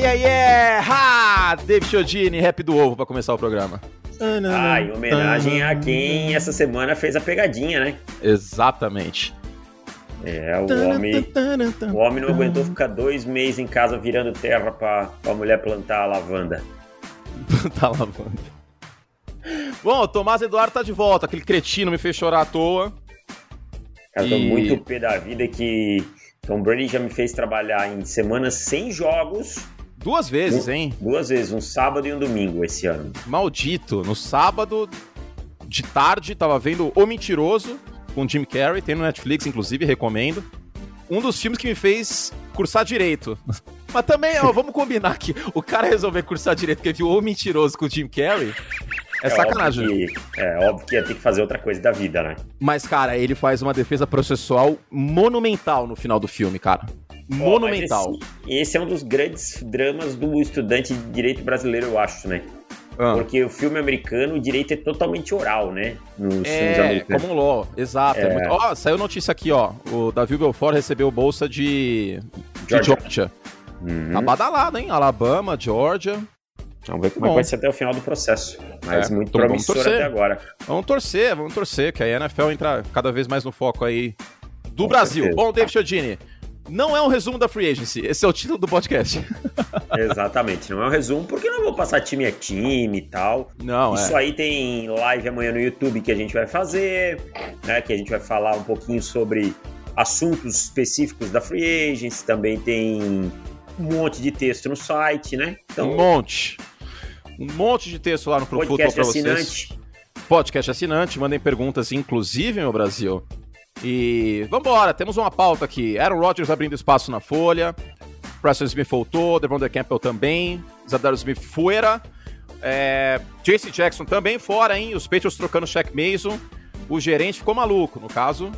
yeah, yeah! Ha! David Chiodini, rap do ovo pra começar o programa. Ah, em homenagem a quem essa semana fez a pegadinha, né? Exatamente. É, o homem, o homem não aguentou ficar dois meses em casa virando terra pra, pra mulher plantar a lavanda. Plantar a lavanda. Bom, o Tomás Eduardo tá de volta. Aquele cretino me fez chorar à toa. Cara, tô muito pé da vida que Tom Brady já me fez trabalhar em semanas sem jogos. Duas vezes, hein? Duas vezes, um sábado e um domingo esse ano. Maldito. No sábado, de tarde, tava vendo O Mentiroso, com Jim Carrey, tem no Netflix, inclusive, recomendo. Um dos filmes que me fez cursar direito. Mas também, ó, vamos combinar que o cara resolver cursar direito porque viu O Mentiroso com Jim Carrey é, é sacanagem. Óbvio que, é óbvio que ia ter que fazer outra coisa da vida, né? Mas, cara, ele faz uma defesa processual monumental no final do filme, cara. Monumental. esse, esse, é um dos grandes dramas do estudante de direito brasileiro, eu acho, né? Ah. Porque o filme americano, o direito é totalmente oral, né? Nos é, como law, exato. É... É muito... Ó, saiu notícia aqui, ó. O Davi Belfort recebeu bolsa de Georgia. De Georgia. Uhum. Tá badalado, hein? Alabama, Georgia. Vamos ver como é vai ser até o final do processo. Mas é, muito então promissor até agora. Vamos torcer, vamos torcer, que a NFL entra cada vez mais no foco aí do Com Brasil. Certeza. Bom, David Chiodini, não é um resumo da Free Agency, esse é o título do podcast. Exatamente, não é um resumo, porque não vou passar time a time e tal. Não, Isso é. aí tem live amanhã no YouTube que a gente vai fazer, né, que a gente vai falar um pouquinho sobre assuntos específicos da Free Agency, também tem um monte de texto no site, né? Então, um monte um monte de texto lá no Pro pra vocês. Assinante. Podcast assinante, mandem perguntas, inclusive, meu Brasil. E vambora, temos uma pauta aqui. Aaron Rodgers abrindo espaço na folha. Preston Smith voltou, Devon Campbell também. Zadar Smith fora. É, JC Jackson também fora, hein? Os Patriots trocando Shaq Mason. O gerente ficou maluco, no caso,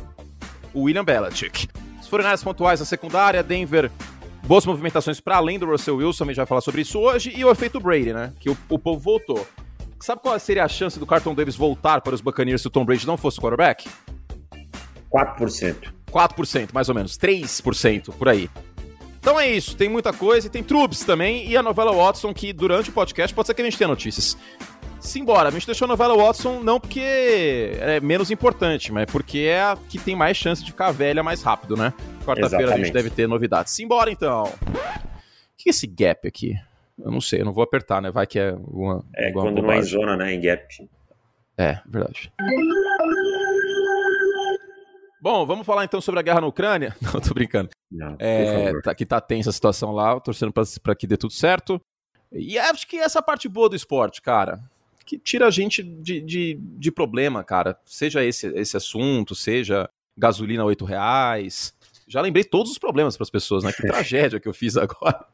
o William Belichick. Os 49 pontuais na secundária, Denver boas movimentações para além do Russell Wilson, a gente vai falar sobre isso hoje, e o efeito Brady, né? Que o, o povo voltou. Sabe qual seria a chance do Carlton Davis voltar para os Buccaneers se o Tom Brady não fosse quarterback? 4%. 4%, mais ou menos. 3% por aí. Então é isso, tem muita coisa e tem Trubs também e a novela Watson que durante o podcast pode ser que a gente tenha notícias. Simbora, a gente deixou a novela Watson não porque é menos importante, mas porque é a que tem mais chance de ficar velha mais rápido, né? Quarta-feira a gente deve ter novidades. Simbora então! O que é esse gap aqui? Eu não sei, eu não vou apertar, né? Vai que é uma. É quando não é zona, né? Em gap. É, verdade. Bom, vamos falar então sobre a guerra na Ucrânia? Não, tô brincando. Não, é, tá, que tá tensa a situação lá, torcendo para que dê tudo certo. E acho que essa parte boa do esporte, cara que tira a gente de, de, de problema, cara. Seja esse, esse assunto, seja gasolina oito reais. Já lembrei todos os problemas para as pessoas, né? Que tragédia que eu fiz agora.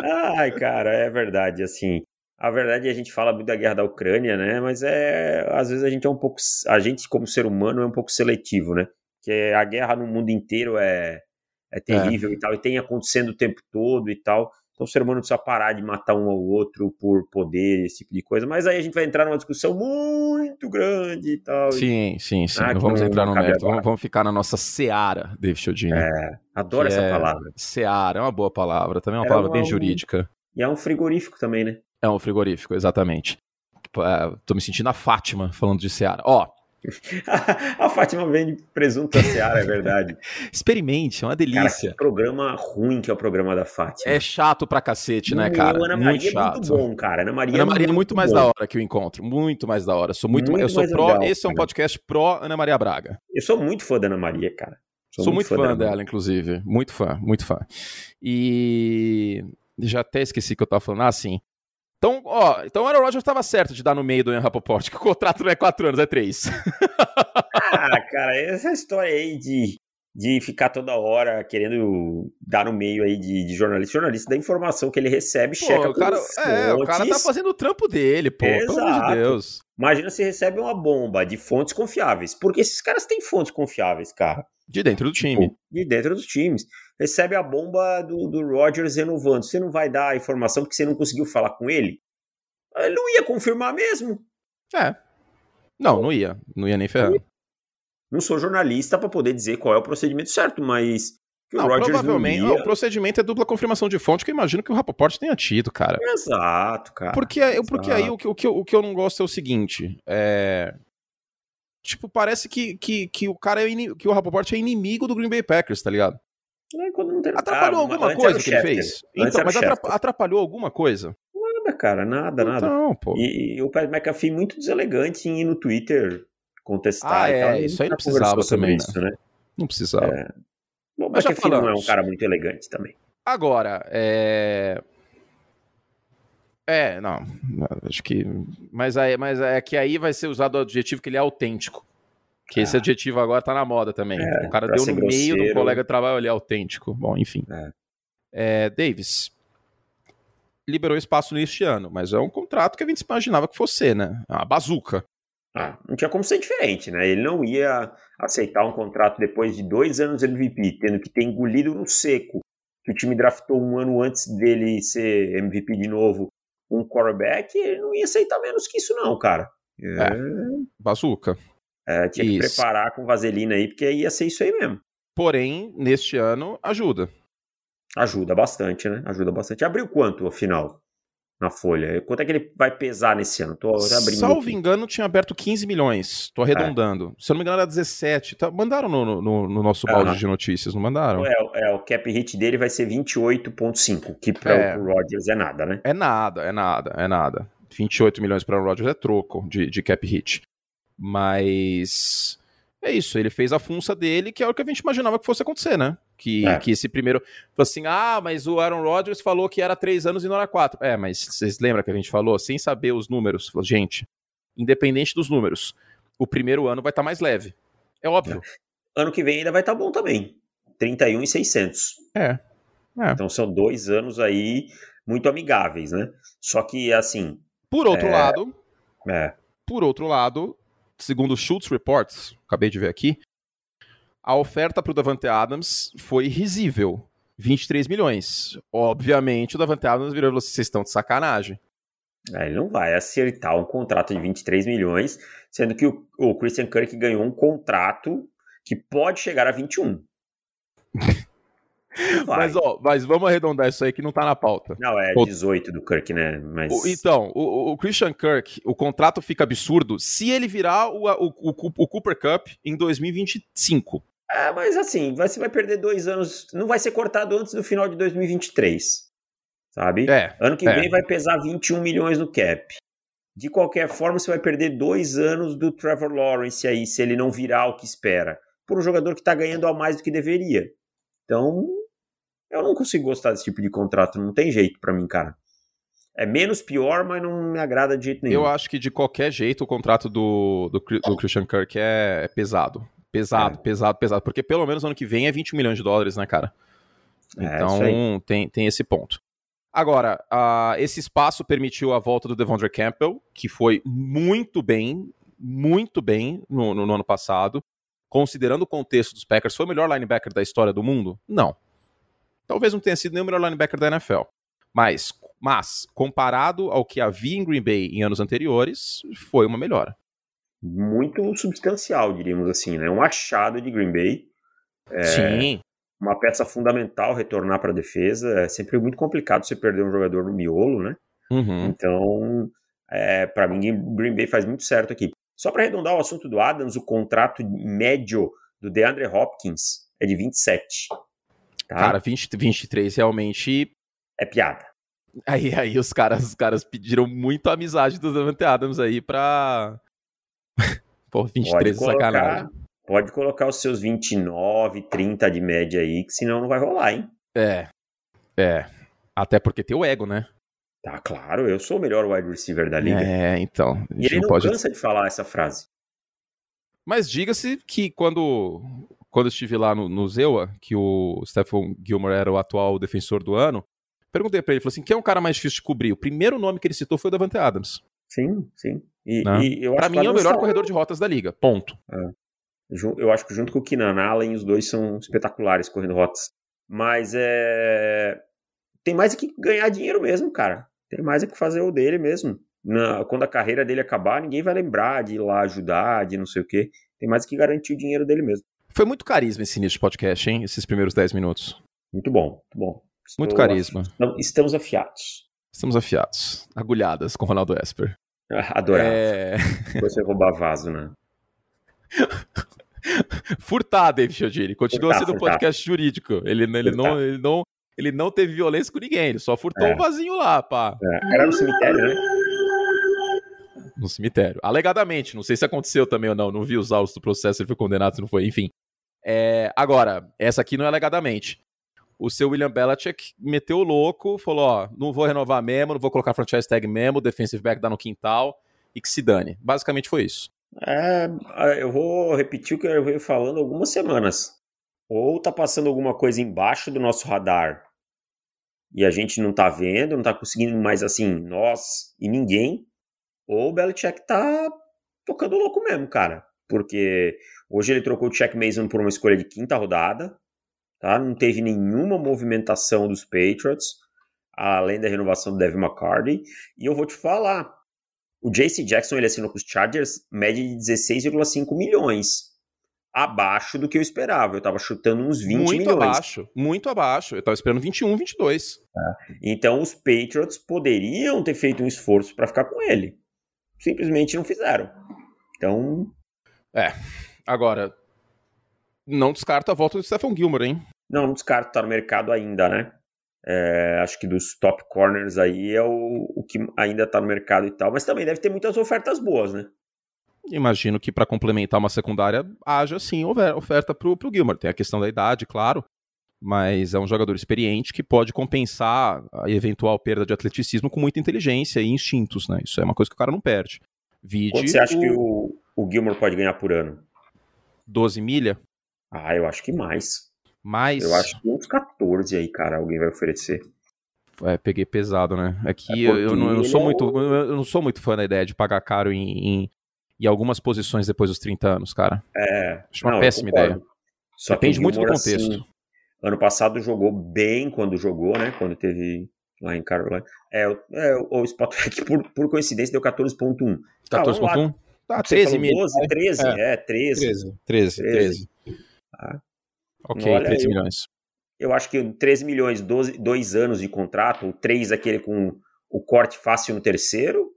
Ai, cara, é verdade, assim. A verdade é a gente fala muito da guerra da Ucrânia, né? Mas é às vezes a gente é um pouco, a gente como ser humano é um pouco seletivo, né? Que a guerra no mundo inteiro é é terrível é. e tal, e tem acontecendo o tempo todo e tal. Então o ser humano precisa parar de matar um ao outro por poder, esse tipo de coisa. Mas aí a gente vai entrar numa discussão muito grande e tal. Sim, sim, sim. Ah, não vamos entrar no mérito. Vamos, vamos, ficar na nossa seara, David Chodinho. É, adoro essa é... palavra. Seara, é uma boa palavra. Também é uma é palavra uma... bem jurídica. E é um frigorífico também, né? É um frigorífico, exatamente. É, tô me sentindo a Fátima falando de seara. Ó, a Fátima vende presunto a Seara, é verdade. Experimente, é uma delícia. Cara, programa ruim que é o programa da Fátima. É chato pra cacete, né, cara? Ana Maria muito chato. é muito bom, cara. Ana Maria, Ana Maria é muito, muito mais bom. da hora que o encontro. Muito mais da hora. Sou muito, muito eu sou pró. Legal, esse é um podcast pró Ana Maria Braga. Eu sou muito fã da Ana Maria, cara. Sou, sou muito, muito, fã, fã dela, inclusive. Muito fã, muito fã. E já até esqueci que eu tava falando. Ah, sim. Então, ó, então o Aaron Rodgers estava certo de dar no meio do Ian Rapoport, que o contrato não é quatro anos, é três. ah, cara, essa história aí de, de ficar toda hora querendo dar no meio aí de, de jornalista, jornalista da informação que ele recebe, pô, checa o cara, É, o cara tá fazendo o trampo dele, pô, Exato. pelo amor de Deus. Imagina se recebe uma bomba de fontes confiáveis, porque esses caras têm fontes confiáveis, cara. De dentro do time. De dentro dos times recebe a bomba do, do Rogers renovando. Você não vai dar a informação porque você não conseguiu falar com ele? Ele não ia confirmar mesmo. É. Não, não ia. Não ia nem ferrar. Não sou jornalista para poder dizer qual é o procedimento certo, mas não, Rogers provavelmente, não, o procedimento é dupla confirmação de fonte, que eu imagino que o Rapoport tenha tido, cara. Exato, cara. Porque, Exato. porque aí o que, o, que eu, o que eu não gosto é o seguinte, é... Tipo, parece que, que, que o cara é que o Rapoport é inimigo do Green Bay Packers, tá ligado? É, atrapalhou ah, alguma coisa que ele fez? Então, mas atrapalhou alguma coisa? Nada, cara, nada, nada. Não, pô. E, e o Pat McAfee muito deselegante em ir no Twitter contestar. Ah, é, isso aí não precisava também, isso, né? Não precisava. É. Bom, mas McAfee não é um cara muito elegante também. Agora, é... É, não, acho que. Mas, aí, mas é que aí vai ser usado o adjetivo que ele é autêntico. Que esse ah. adjetivo agora tá na moda também. É, o cara deu no grosseiro. meio do colega de trabalho, ele é autêntico. Bom, enfim. É. É, Davis, liberou espaço neste ano, mas é um contrato que a gente imaginava que fosse, né? É uma bazuca. Ah, não tinha como ser diferente, né? Ele não ia aceitar um contrato depois de dois anos de MVP, tendo que ter engolido no seco, que o time draftou um ano antes dele ser MVP de novo, um quarterback, ele não ia aceitar menos que isso não, cara. É, é bazuca. É, tinha isso. que preparar com vaselina aí, porque ia ser isso aí mesmo. Porém, neste ano, ajuda. Ajuda bastante, né? Ajuda bastante. Abriu quanto, afinal, na folha? Quanto é que ele vai pesar nesse ano? Tô abrindo Salvo aqui. engano, tinha aberto 15 milhões. Tô arredondando. É. Se eu não me engano, era 17. Tá, mandaram no, no, no nosso balde de notícias, não mandaram? É, é, o cap hit dele vai ser 28,5, que para é. o Rodgers é nada, né? É nada, é nada, é nada. 28 milhões para o Rodgers é troco de, de cap hit. Mas é isso, ele fez a funça dele, que é o que a gente imaginava que fosse acontecer, né? Que, é. que esse primeiro. Falou assim: ah, mas o Aaron Rodgers falou que era três anos e não era quatro. É, mas vocês lembram que a gente falou, sem saber os números? Falou, gente, independente dos números, o primeiro ano vai estar tá mais leve. É óbvio. É. Ano que vem ainda vai estar tá bom também. 31 e 600. É. é. Então são dois anos aí muito amigáveis, né? Só que, assim. Por outro é... lado. É. Por outro lado, segundo Schultz Reports, acabei de ver aqui, a oferta para o Davante Adams foi risível. 23 milhões. Obviamente, o Davante Adams virou e falou assim, vocês estão de sacanagem. É, ele não vai acertar um contrato de 23 milhões, sendo que o, o Christian Kirk ganhou um contrato que pode chegar a 21. mas, ó, mas vamos arredondar isso aí que não tá na pauta. Não, é 18 do Kirk, né? Mas... O, então, o, o, Christian Kirk, o contrato fica absurdo se ele virar o, o, Cooper Cup em 2025. É, mas assim, você vai perder dois anos. Não vai ser cortado antes do final de 2023. Sabe? É, ano que é. vem vai pesar 21 milhões no cap. De qualquer forma, você vai perder dois anos do Trevor Lawrence aí, se ele não virar o que espera. Por um jogador que está ganhando a mais do que deveria. Então, eu não consigo gostar desse tipo de contrato, não tem jeito para mim, cara. É menos pior, mas não me agrada de jeito nenhum. Eu acho que de qualquer jeito o contrato do, do, do Christian Kirk é, é pesado. Pesado, é. pesado, pesado. Porque pelo menos ano que vem é 20 milhões de dólares, né, cara? É, então tem, tem esse ponto. Agora, uh, esse espaço permitiu a volta do Devondre Campbell, que foi muito bem, muito bem no, no, no ano passado. Considerando o contexto dos Packers, foi o melhor linebacker da história do mundo? Não. Talvez não tenha sido nem o melhor linebacker da NFL. Mas, mas, comparado ao que havia em Green Bay em anos anteriores, foi uma melhora. Muito substancial, diríamos assim, né? Um achado de Green Bay. É, Sim. Uma peça fundamental retornar para a defesa. É sempre muito complicado você perder um jogador no miolo, né? Uhum. Então, é, para mim, Green Bay faz muito certo aqui. Só para arredondar o assunto do Adams, o contrato médio do DeAndre Hopkins é de 27. Tá? Cara, 20, 23 realmente. É piada. Aí, aí os caras, os caras pediram muito a amizade dos Davante Adams aí pra. Pô, 23 pode colocar, sacanagem. Pode colocar os seus 29, 30 de média aí, que senão não vai rolar, hein? É. É. Até porque tem o ego, né? Tá claro, eu sou o melhor wide receiver da liga. É, então. E ele não, não pode... cansa de falar essa frase. Mas diga-se que quando quando eu estive lá no, no Zewa, que o Stephen Gilmore era o atual defensor do ano, perguntei para ele, falou assim, quem é o cara mais difícil de cobrir? O primeiro nome que ele citou foi o Davante Adams. Sim, sim. E, né? e pra mim é o melhor corredor de rotas da liga, ponto. É. Eu acho que junto com o Keenan Allen, os dois são espetaculares correndo rotas. Mas é... Tem mais é que ganhar dinheiro mesmo, cara. Tem mais é que fazer o dele mesmo. Na, quando a carreira dele acabar, ninguém vai lembrar de ir lá ajudar, de não sei o quê. Tem mais é que garantir o dinheiro dele mesmo. Foi muito carisma esse início de podcast, hein? Esses primeiros 10 minutos. Muito bom, muito bom. Estou muito carisma. Af... Estamos afiados. Estamos afiados. Agulhadas com Ronaldo Esper. Adorava. É... Você roubar vaso, né? Furtar, David Chiodini. Continua furtar, sendo um podcast jurídico. Ele, ele, não, ele, não, ele não teve violência com ninguém. Ele só furtou é. um vasinho lá, pá. É. Era no cemitério, né? No cemitério. Alegadamente. Não sei se aconteceu também ou não. Não vi os autos do processo. Ele foi condenado, se não foi. Enfim. É, agora, essa aqui não é alegadamente. O seu William Belichick meteu o louco, falou: ó, não vou renovar mesmo, não vou colocar franchise tag mesmo, defensive back dá no quintal e que se dane. Basicamente foi isso. É, eu vou repetir o que eu venho falando algumas semanas. Ou tá passando alguma coisa embaixo do nosso radar e a gente não tá vendo, não tá conseguindo mais assim, nós e ninguém, ou o Belichick tá tocando louco mesmo, cara. Porque hoje ele trocou o Check Mason por uma escolha de quinta rodada, tá? Não teve nenhuma movimentação dos Patriots, além da renovação do Devin McCarty. E eu vou te falar, o JC Jackson ele assinou com os Chargers média de 16,5 milhões. Abaixo do que eu esperava. Eu estava chutando uns 20 muito milhões. Muito abaixo, muito abaixo. Eu estava esperando 21, 22. É. Então os Patriots poderiam ter feito um esforço para ficar com ele. Simplesmente não fizeram. Então. É. Agora, não descarta a volta do Stephen Gilmore, hein? Não, não descarta, tá no mercado ainda, né? É, acho que dos top corners aí é o, o que ainda está no mercado e tal, mas também deve ter muitas ofertas boas, né? Imagino que para complementar uma secundária haja sim oferta para o Gilmore. Tem a questão da idade, claro, mas é um jogador experiente que pode compensar a eventual perda de atleticismo com muita inteligência e instintos, né? Isso é uma coisa que o cara não perde. Vide Quanto você acha o... que o, o Gilmore pode ganhar por ano? 12 milha? Ah, eu acho que mais. Mais? Eu acho que uns 14 aí, cara, alguém vai oferecer. É, peguei pesado, né? É que é eu, eu, não, eu, não, sou é muito, eu não sou muito fã da ideia de pagar caro em, em, em algumas posições depois dos 30 anos, cara. É. Acho uma não, péssima ideia. Só Depende muito do contexto. Assim, ano passado jogou bem quando jogou, né? Quando teve lá em Carolina. É, é o Spottrack, por, por coincidência, deu 14.1. 14.1? Tá, 13 mil. 12, 13, é, é 13. 13, 13, 13. Ah. Ok, Olha, 13 milhões. Eu acho que 13 milhões, 12, dois anos de contrato, o 3 aquele com o corte fácil no terceiro,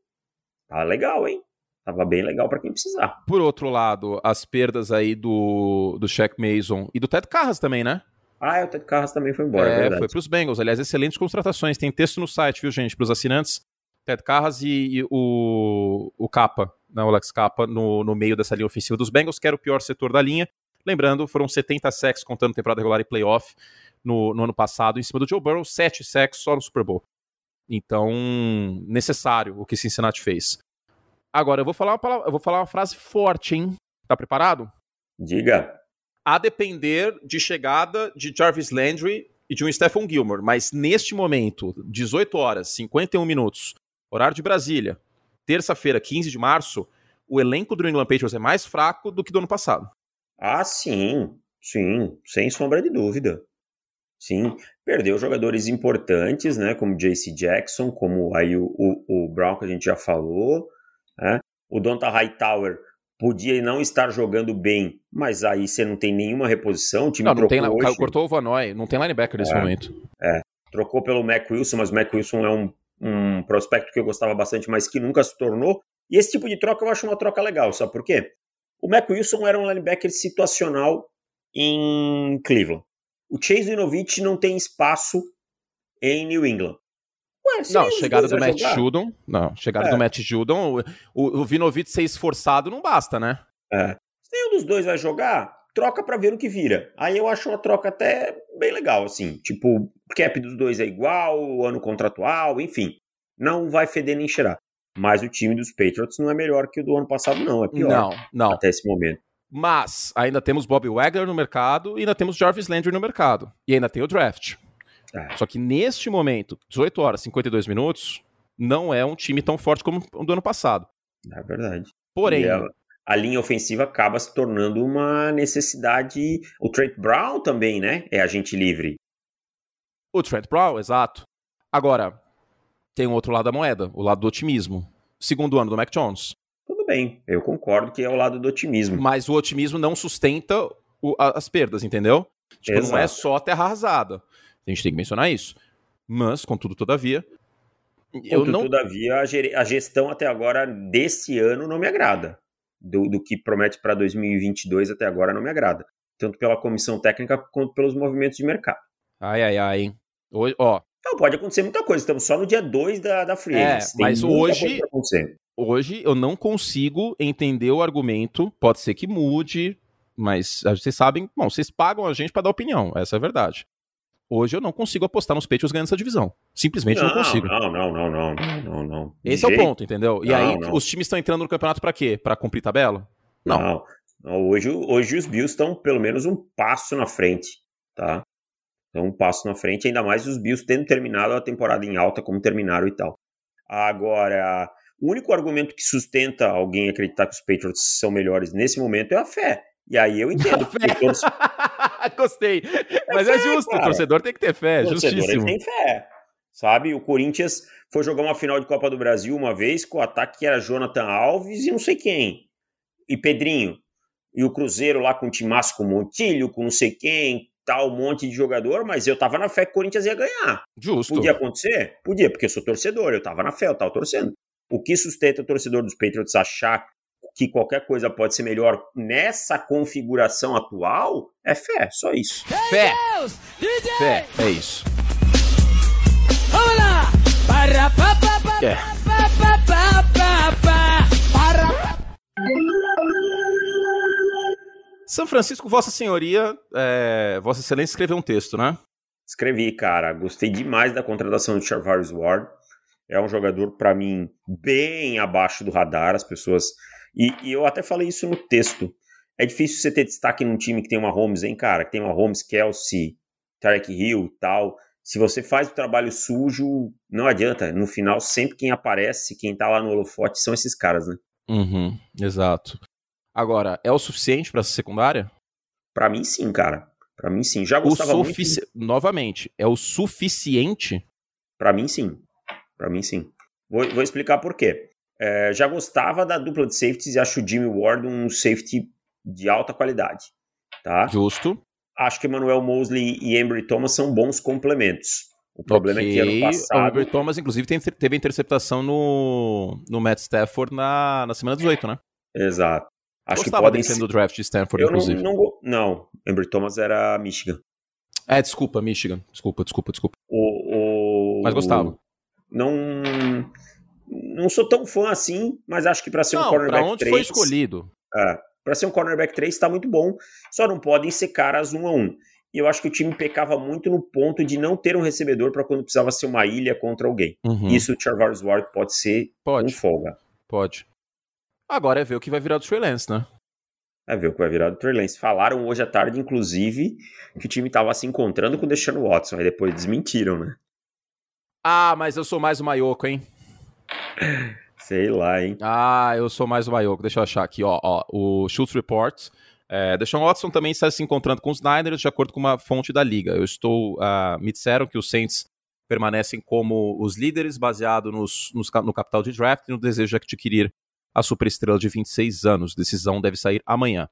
tá legal, hein? Tava bem legal para quem precisar. Por outro lado, as perdas aí do, do Shaq Mason e do Ted Carras também, né? Ah, o Ted Carras também foi embora, é, é foi para os Bengals. Aliás, excelentes contratações. Tem texto no site, viu, gente, para os assinantes. Ted Carras e, e, o, o Capa, né, o Alex Capa, no, no meio dessa linha ofensiva dos Bengals, que era o pior setor da linha. Lembrando, foram 70 sacks contando temporada regular e playoff no, no ano passado em cima do Joe Burrow, 7 sacks só no Super Bowl. Então, necessário o que Cincinnati fez. Agora, eu vou falar uma, palavra, eu vou falar uma frase forte, hein? Tá preparado? Diga. A depender de chegada de Jarvis Landry e de um Stephen Gilmore, mas neste momento, 18 horas, 51 minutos, horário de Brasília, terça-feira, 15 de março, o elenco do New England Patriots é mais fraco do que do ano passado. Ah, sim, sim, sem sombra de dúvida. Sim, perdeu jogadores importantes, né, como JC Jackson, como aí o, o, o Brown que a gente já falou, né? O Donta Hightower podia não estar jogando bem, mas aí você não tem nenhuma reposição, o time não, não tem, hoje. cortou o Vanoy, não tem linebacker nesse é, momento. É, trocou pelo Mac Wilson, mas o Mac Wilson é um, um prospecto que eu gostava bastante, mas que nunca se tornou, e esse tipo de troca eu acho uma troca legal, sabe por quê? O Mac Wilson era um linebacker situacional em Cleveland. O Chase Winovich não tem espaço em New England. Ué, não, chegada do Matt jogar? Judon. Não, chegada é. do Matt Judon. O, o Vinovich ser esforçado não basta, né? É. Se nenhum dos dois vai jogar, troca para ver o que vira. Aí eu acho uma troca até bem legal, assim. Tipo, cap dos dois é igual, ano contratual, enfim. Não vai feder nem cheirar. Mas o time dos Patriots não é melhor que o do ano passado, não. É pior. Não, não. Até esse momento. Mas ainda temos Bob Wagner no mercado e ainda temos Jarvis Landry no mercado. E ainda tem o draft. É. Só que neste momento, 18 horas, 52 minutos, não é um time tão forte como o do ano passado. É verdade. Porém. A, linha ofensiva acaba se tornando uma necessidade. O Trent Brown também, né? É agente livre. O Trent Brown, exato. Agora, tem um outro lado da moeda, o lado do otimismo. Segundo ano do Mac Jones. Tudo bem, eu concordo que é o lado do otimismo. Mas o otimismo não sustenta o, as perdas, entendeu? Tipo, Exato. não é só terra arrasada. A gente tem que mencionar isso. Mas, contudo, todavia. Eu contudo, não... todavia, a gestão até agora desse ano não me agrada. Do, do que promete para 2022 até agora não me agrada. Tanto pela comissão técnica quanto pelos movimentos de mercado. Ai, ai, ai, hein? Ó. Não, pode acontecer muita coisa. Estamos só no dia 2 da, da Free é, Mas hoje, hoje eu não consigo entender o argumento. Pode ser que mude, mas vocês sabem, bom, vocês pagam a gente para dar opinião, essa é a verdade. Hoje eu não consigo apostar nos Patriots ganhando essa divisão. Simplesmente não, não consigo. Não, não, não, não, não, não. Esse é o ponto, entendeu? E não, aí não. os times estão entrando no campeonato para quê? Para cumprir tabela? Não. não. Hoje, hoje os Bills estão pelo menos um passo na frente, tá? Então um passo na frente, ainda mais os Bills tendo terminado a temporada em alta como terminaram e tal. Agora, o único argumento que sustenta alguém acreditar que os Patriots são melhores nesse momento é a fé. E aí eu entendo. Torce... Gostei. É Mas é fé, é justo, cara. o torcedor tem que ter fé, o torcedor justíssimo. tem fé. Sabe, o Corinthians foi jogar uma final de Copa do Brasil uma vez com o ataque que era Jonathan Alves e não sei quem. E Pedrinho. E o Cruzeiro lá com o Timasco Montilho, com não sei quem, tal, um monte de jogador, mas eu tava na fé que o Corinthians ia ganhar. Justo. Podia acontecer? Podia, porque eu sou torcedor, eu tava na fé, eu tava torcendo. O que sustenta o torcedor dos Patriots achar que qualquer coisa pode ser melhor nessa configuração atual é fé, só isso. Fé! Fé, é isso. Vamos lá! Para, pa, pa, pa, é. pa, pa, pa, pa, pa, para. São Francisco, Vossa Senhoria, é, Vossa Excelência escreveu um texto, né? Escrevi, cara. Gostei demais da contratação de Charvarius Ward. É um jogador, para mim, bem abaixo do radar. As pessoas e, e, eu até falei isso no texto. É difícil você ter destaque num time que tem uma Holmes, hein, cara? Que tem uma Holmes, Kelsey, Tarek Hill tal. Se você faz o trabalho sujo, não adianta. No final, sempre quem aparece, quem tá lá no holofote, são esses caras, né? Uhum, exato. Agora, é o suficiente para essa secundária? Para mim, sim, cara. Para mim, sim. Já gostava o sufici... muito. Novamente, é o suficiente? Para mim, sim. Para mim, sim. Vou, vou explicar por quê. É, já gostava da dupla de safeties e acho o Jimmy Ward um safety de alta qualidade. Tá? Justo. Acho que Emmanuel Mosley e Embry Thomas são bons complementos. O problema okay. é que ano passado. O Embry Thomas, inclusive, teve interceptação no, no Matt Stafford na, na semana 18, né? Exato. Acho Gostava que podem ser do draft de Stanford, eu inclusive. Não, não, não, Embry Thomas era Michigan. É, desculpa, Michigan. Desculpa, desculpa, desculpa. O, o... Mas gostava. Não não sou tão fã assim, mas acho que para ser não, um cornerback onde 3. foi escolhido? É, para ser um cornerback 3 está muito bom, só não podem ser caras um a um. E eu acho que o time pecava muito no ponto de não ter um recebedor para quando precisava ser uma ilha contra alguém. Uhum. Isso o Charvarius Ward pode ser pode. com folga. Pode. Agora é ver o que vai virar do Trey Lance, né? É ver o que vai virar do Trey Lance. Falaram hoje à tarde, inclusive, que o time estava se encontrando com o Deshaun Watson, aí depois desmentiram, né? Ah, mas eu sou mais o Maioco, hein? Sei lá, hein? Ah, eu sou mais o Maioco. Deixa eu achar aqui, ó. ó o Schultz Report. É, Deshaun Watson também está se encontrando com os Niners, de acordo com uma fonte da liga. Eu estou. Uh, me disseram que os Saints permanecem como os líderes, baseado nos, nos, no capital de draft e no desejo de adquirir a superestrela de 26 anos. Decisão deve sair amanhã.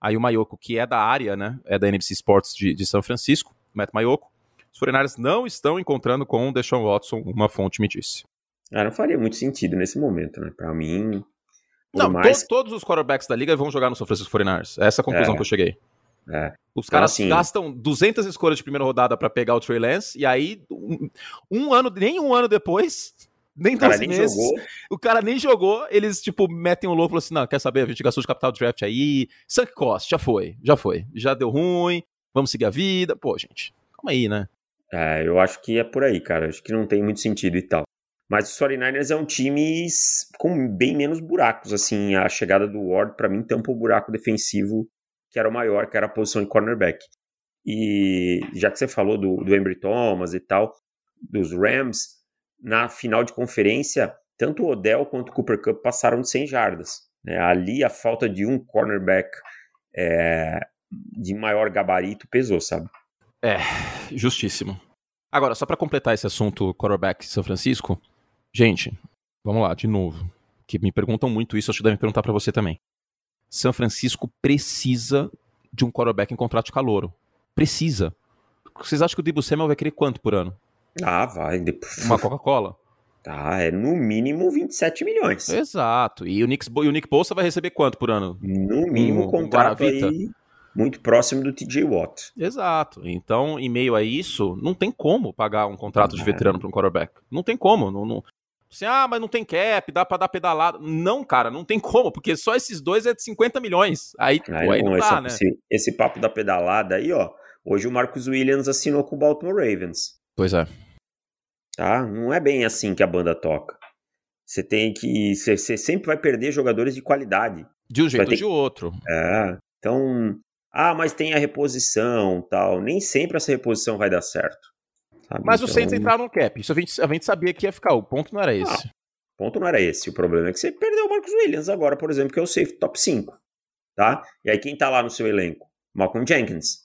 Aí o Maioco, que é da área, né? É da NBC Sports de, de São Francisco, Matt Maioco. Os 49 não estão encontrando com o Deshaun Watson, uma fonte me disse. Ah, não faria muito sentido nesse momento, né? Para mim. Não, mais... to todos os quarterbacks da liga vão jogar no São Francisco 49ers. Essa é a conclusão é. que eu cheguei. É. Os então, caras assim... gastam 200 escolhas de primeira rodada para pegar o Trey Lance, e aí, um, um, ano, nem um ano depois, nem dois meses, jogou. o cara nem jogou, eles, tipo, metem um louco e falam assim, não, quer saber, a gente gastou de capital draft aí, sunk cost, já foi, já foi, já deu ruim, vamos seguir a vida, pô, gente, calma aí, né? É, eu acho que é por aí, cara, acho que não tem muito sentido e tal. Mas os 49ers é um time com bem menos buracos, assim, a chegada do Ward para mim tampa o buraco defensivo que era o maior, que era a posição de cornerback. E já que você falou do, do Embry Thomas e tal, dos Rams, na final de conferência, tanto o Odell quanto o Cooper Cup passaram de 100 jardas. Né? Ali a falta de um cornerback é, de maior gabarito pesou, sabe? É, justíssimo. Agora, só para completar esse assunto quarterback São Francisco, Gente, vamos lá, de novo. Que me perguntam muito isso, acho que devem perguntar para você também. São Francisco precisa de um quarterback em contrato de calouro. Precisa. Vocês acham que o Debo Samuel vai querer quanto por ano? Ah, vai. Uma Coca-Cola? Tá, é no mínimo 27 milhões. Exato. E o Nick, e o Nick Bolsa vai receber quanto por ano? No mínimo, um contrato aí muito próximo do TJ Watt. Exato. Então, em meio a isso, não tem como pagar um contrato de veterano para um quarterback. Não tem como. Não, não... Assim, ah, mas não tem cap, dá pra dar pedalada. Não, cara, não tem como, porque só esses dois é de 50 milhões. Aí, aí, pô, aí não, não dá, esse, né? Esse, papo da pedalada aí, ó. Hoje o Marcus Williams assinou com o Baltimore Ravens. Pois é. Tá? Não é bem assim que a banda toca. Você tem que. Você, você sempre vai perder jogadores de qualidade. De um jeito ou de outro. É. Então, ah, mas tem a reposição tal. Nem sempre essa reposição vai dar certo. Sabe? Mas então... o Saints entraram no cap. Isso a gente, a gente sabia que ia ficar. O ponto não era esse. Ah, o ponto não era esse. O problema é que você perdeu o Marcos Williams agora, por exemplo, que é o safe top 5. Tá? E aí quem tá lá no seu elenco? Malcolm Jenkins.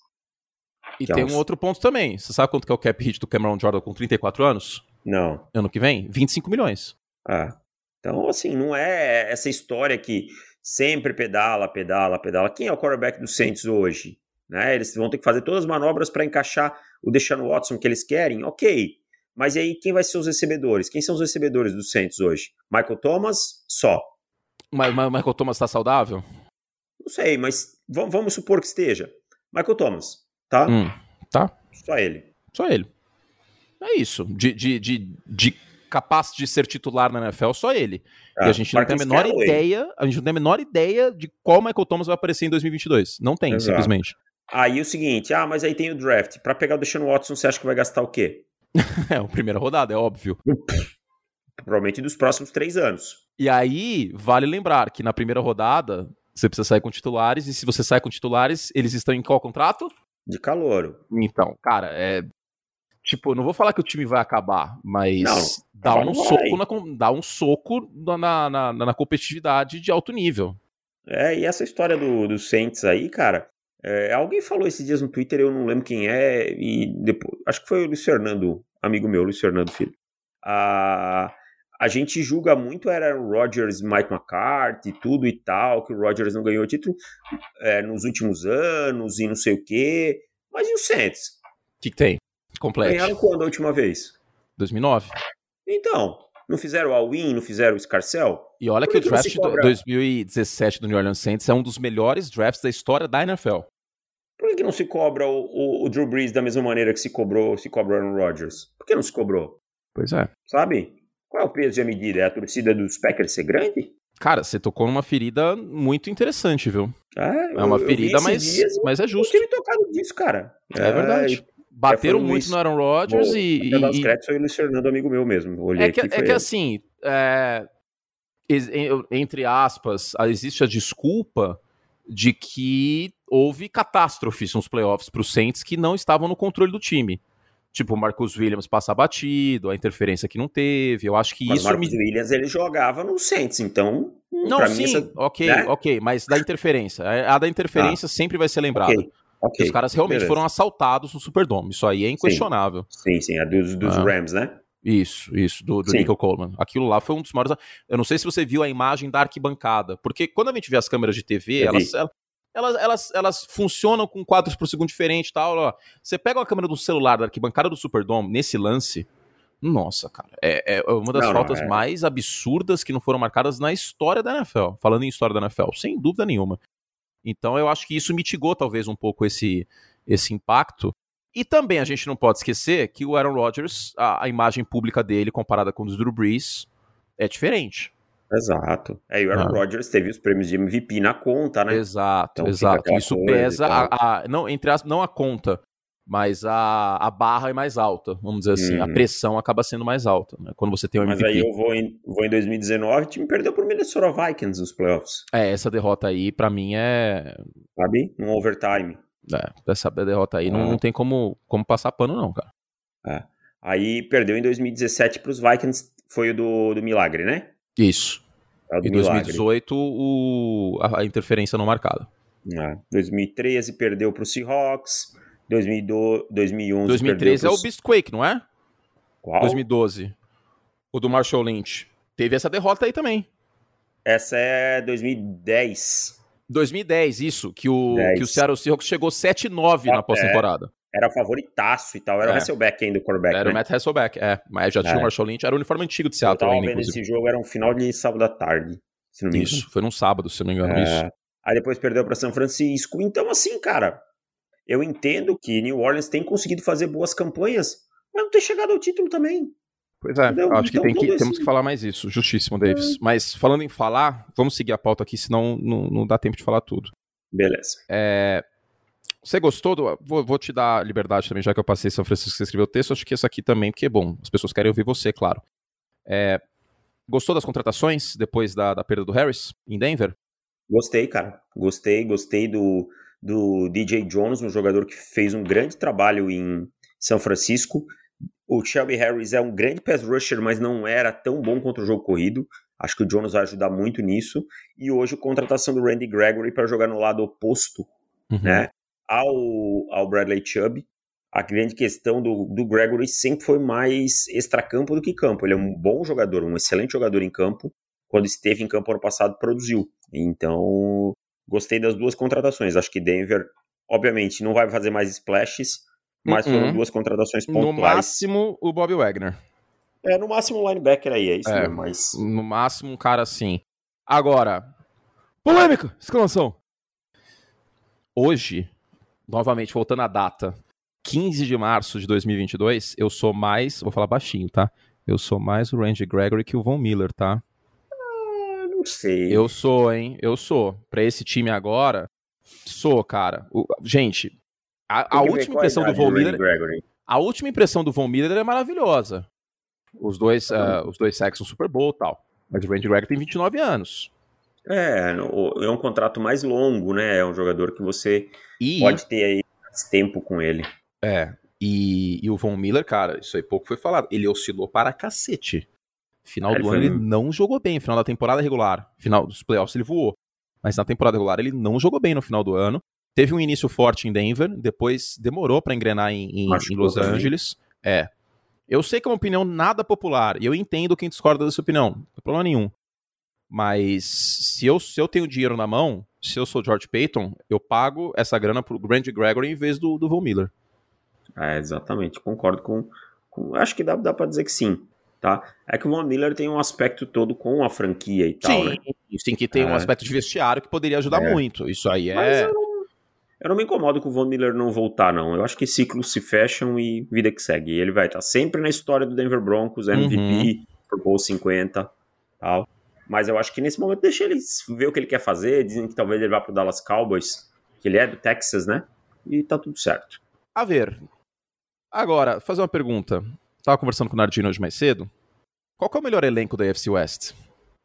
E tem é um... um outro ponto também. Você sabe quanto que é o cap hit do Cameron Jordan com 34 anos? Não. Ano que vem? 25 milhões. Ah. Então, assim, não é essa história que sempre pedala, pedala, pedala. Quem é o quarterback do Saints hoje? Né? Eles vão ter que fazer todas as manobras para encaixar o Deshaun Watson que eles querem? Ok. Mas aí quem vai ser os recebedores? Quem são os recebedores do Saints hoje? Michael Thomas, só. Mas, mas Michael Thomas está saudável? Não sei, mas vamos supor que esteja. Michael Thomas, tá? Hum, tá. Só ele. Só ele. É isso. De, de, de, de capaz de ser titular na NFL, só ele. Ah, e a gente não tem a menor ideia, a gente não tem a menor ideia de qual Michael Thomas vai aparecer em 2022. Não tem, Exato. simplesmente. Aí o seguinte, ah, mas aí tem o draft. Para pegar o Deshaun Watson, você acha que vai gastar o quê? é, a primeira rodada, é óbvio. Provavelmente dos próximos três anos. E aí, vale lembrar que na primeira rodada, você precisa sair com titulares, e se você sai com titulares, eles estão em qual contrato? De calor. Então, cara, é Tipo, não vou falar que o time vai acabar, mas não, dá, um soco na, dá um soco na, na, na, competitividade de alto nível. É, e essa história do, do Saints aí, cara, é, alguém falou esses dias no Twitter, eu não lembro quem é, e depois, acho que foi o Luiz Fernando, amigo meu, Luiz Fernando Filho. A, a gente julga muito era o Rodgers, Mike McCarthy, tudo e tal, que o Rodgers não ganhou título é, nos últimos anos e não sei o quê, mas e o Saints? O que, que tem? Complete. Ganharam quando a última vez? 2009. Então, não fizeram o All-In, não fizeram o Scarcel? E olha que, que o draft de 2017 do New Orleans Saints é um dos melhores drafts da história da NFL. Por que, que não se cobra o, o, o, Drew Brees da mesma maneira que se cobrou, se cobrou Aaron Rodgers? Por que não se cobrou? Pois é. Sabe? Qual é o peso e a medida? É a torcida dos Packers ser grande? Cara, você tocou numa ferida muito interessante, viu? É, é uma ferida, mas, dias, mas é justo. Eu me tocado disso, cara. É, é verdade. Bateram muito Luiz... no Aaron Rodgers Bom, e. e, das créditos foi o Luiz Fernando, amigo meu mesmo. Olhei é que, é que assim, é, entre aspas, existe a desculpa de que houve catástrofes nos playoffs para os Saints que não estavam no controle do time. Tipo, o Marcus Williams passar batido, a interferência que não teve. Eu acho que mas isso. O Marcus me... Williams ele jogava no Saints, então. Não, sim, essa... ok, né? ok, mas da interferência. A da interferência ah, sempre vai ser lembrada. Okay. Okay, os caras realmente beleza. foram assaltados no Superdome. Isso aí é inquestionável. Sim, sim, sim a dos, dos ah. Rams, né? Isso, isso, do, do Nickel Coleman. Aquilo lá foi um dos maiores. Eu não sei se você viu a imagem da arquibancada, porque quando a gente vê as câmeras de TV, elas, elas, elas, elas, funcionam com quadros por segundo diferente e tal. Ó. Você pega uma câmera do celular da arquibancada do Superdome, nesse lance, nossa, cara, é, é uma das não, faltas não, é... mais absurdas que não foram marcadas na história da NFL. Falando em história da NFL, sem dúvida nenhuma. Então eu acho que isso mitigou talvez um pouco esse, esse impacto. E também a gente não pode esquecer que o Aaron Rodgers, a, a imagem pública dele comparada com os Drew Brees, é diferente. Exato. É, e o Aaron ah. Rodgers teve os prêmios de MVP na conta, né? Exato, então, exato. Isso pesa a, a, não entre as não a conta, mas a, a barra é mais alta, vamos dizer assim. A uhum. pressão acaba sendo mais alta, né? Quando você tem um MVP. Mas aí eu vou em, vou em 2019, o time perdeu pro Minnesota Vikings nos playoffs. É, essa derrota aí, para mim, é. Sabe? Um overtime. É, essa derrota aí não, não tem como, como passar pano, não, cara. É. Aí perdeu em 2017 pros Vikings, foi o do, do Milagre, né? Isso. É em 2018, o, a, interferência não marcada. É. 2013 perdeu pro Seahawks. 2012, 2011. 2013 é o Beastquake, não é? Qual? 2012. O do Marshall Lynch. Teve essa derrota aí também. Essa é 2010. 2010, isso, que o, que o Seattle Seahawks chegou 7-9 ah, na pós-temporada. Era favoritaço e tal. Era é. o Hasselbeck ainda, o quarterback. Era né? o Matt Hasselbeck, é. Mas já tinha é. o Marshall Lynch, era o uniforme antigo de Seattle. Eu tava vendo esse jogo, era um final de sábado à tarde. Se não me isso, foi num sábado, se não me engano, é. isso. Aí depois perdeu para São Francisco. Então, assim, cara, eu entendo que New Orleans tem conseguido fazer boas campanhas, mas não tem chegado ao título também. Pois é, Entendeu? acho que, então, tem que temos que falar mais isso. Justíssimo, Davis. É. Mas falando em falar, vamos seguir a pauta aqui, senão não, não dá tempo de falar tudo. Beleza. É, você gostou do. Vou, vou, te dar liberdade também, já que eu passei São Francisco você escreveu o texto. Acho que esse aqui também, porque é bom. As pessoas querem ouvir você, claro. É, gostou das contratações depois da, da perda do Harris em Denver? Gostei, cara. Gostei, gostei do, do DJ Jones, um jogador que fez um grande trabalho em São Francisco. O Shelby Harris é um grande pass rusher, mas não era tão bom contra o jogo corrido. Acho que o Jones vai ajudar muito nisso. E hoje a contratação do Randy Gregory para jogar no lado oposto, uhum. né, ao, ao Bradley Chubb. A grande questão do, do Gregory sempre foi mais extracampo do que campo. Ele é um bom jogador, um excelente jogador em campo. Quando esteve em campo ano passado, produziu. Então, gostei das duas contratações. Acho que Denver, obviamente, não vai fazer mais splashes, mas uh -uh. foram uhum. duas contratações pontuais. No máximo, o Bob Wagner. É, no máximo um linebacker aí, é isso é, mesmo, mas... No máximo um cara assim. Agora, polêmica, exclamação. Hoje, novamente, voltando à data, 15 de março de 2022, eu sou mais, vou falar baixinho, tá? Eu sou mais o Randy Gregory que o Von Miller, tá? Ah, não sei. Eu sou, hein? Eu sou. Pra esse time agora, sou, cara. O, gente, a, a última impressão do Von Miller... A última impressão do Von Miller é maravilhosa. Os dois, uh, os dois sexos Super Bowl e tal. Mas o Randy Gregory tem 29 anos. É, é um contrato mais longo, né? É um jogador que você e... pode ter aí mais tempo com ele. É, e, e, o Von Miller, cara, isso aí pouco foi falado. Ele oscilou para cacete. Final é, do ano ele não jogou bem. Final da temporada regular, final dos playoffs ele voou. Mas na temporada regular ele não jogou bem no final do ano. Teve um início forte em Denver, depois demorou para engrenar em, em, em Los Angeles. É, eu sei que é uma opinião nada popular, e eu entendo quem discorda dessa opinião, não tem problema nenhum. Mas se eu, se eu tenho dinheiro na mão, se eu sou George Payton, eu pago essa grana pro Grant Gregory em vez do, do Von Miller. É, exatamente, concordo com, com. acho que dá, dá pra dizer que sim. Tá? É que o Von Miller tem um aspecto todo com a franquia e tal, sim, né? Sim, que tem é. um aspecto de vestiário que poderia ajudar é. muito. Isso aí é. Mas eu eu não me incomodo com o Von Miller não voltar, não. Eu acho que ciclos se fecham e vida que segue. Ele vai estar sempre na história do Denver Broncos, MVP, uhum. Pro Bowl 50 tal. Mas eu acho que nesse momento deixa ele ver o que ele quer fazer. Dizem que talvez ele vá pro Dallas Cowboys, que ele é do Texas, né? E tá tudo certo. A ver. Agora, fazer uma pergunta. Tava conversando com o Nardino hoje mais cedo. Qual é o melhor elenco da AFC West?